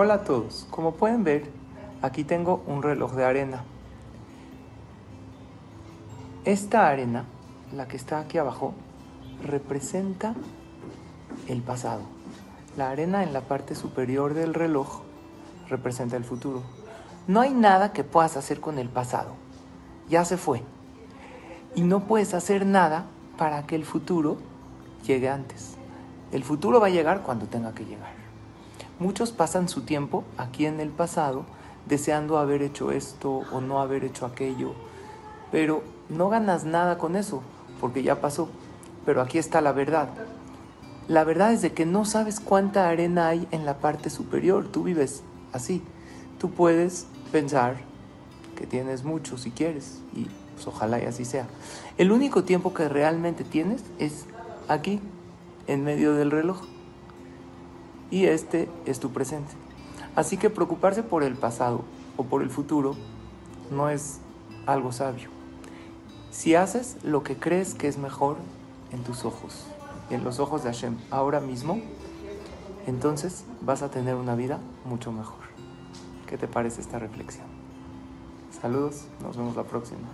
Hola a todos, como pueden ver, aquí tengo un reloj de arena. Esta arena, la que está aquí abajo, representa el pasado. La arena en la parte superior del reloj representa el futuro. No hay nada que puedas hacer con el pasado. Ya se fue. Y no puedes hacer nada para que el futuro llegue antes. El futuro va a llegar cuando tenga que llegar. Muchos pasan su tiempo aquí en el pasado deseando haber hecho esto o no haber hecho aquello, pero no ganas nada con eso porque ya pasó. Pero aquí está la verdad. La verdad es de que no sabes cuánta arena hay en la parte superior. Tú vives así. Tú puedes pensar que tienes mucho si quieres y pues ojalá y así sea. El único tiempo que realmente tienes es aquí, en medio del reloj y este es tu presente. Así que preocuparse por el pasado o por el futuro no es algo sabio. Si haces lo que crees que es mejor en tus ojos en los ojos de Hashem ahora mismo, entonces vas a tener una vida mucho mejor. ¿Qué te parece esta reflexión? Saludos, nos vemos la próxima.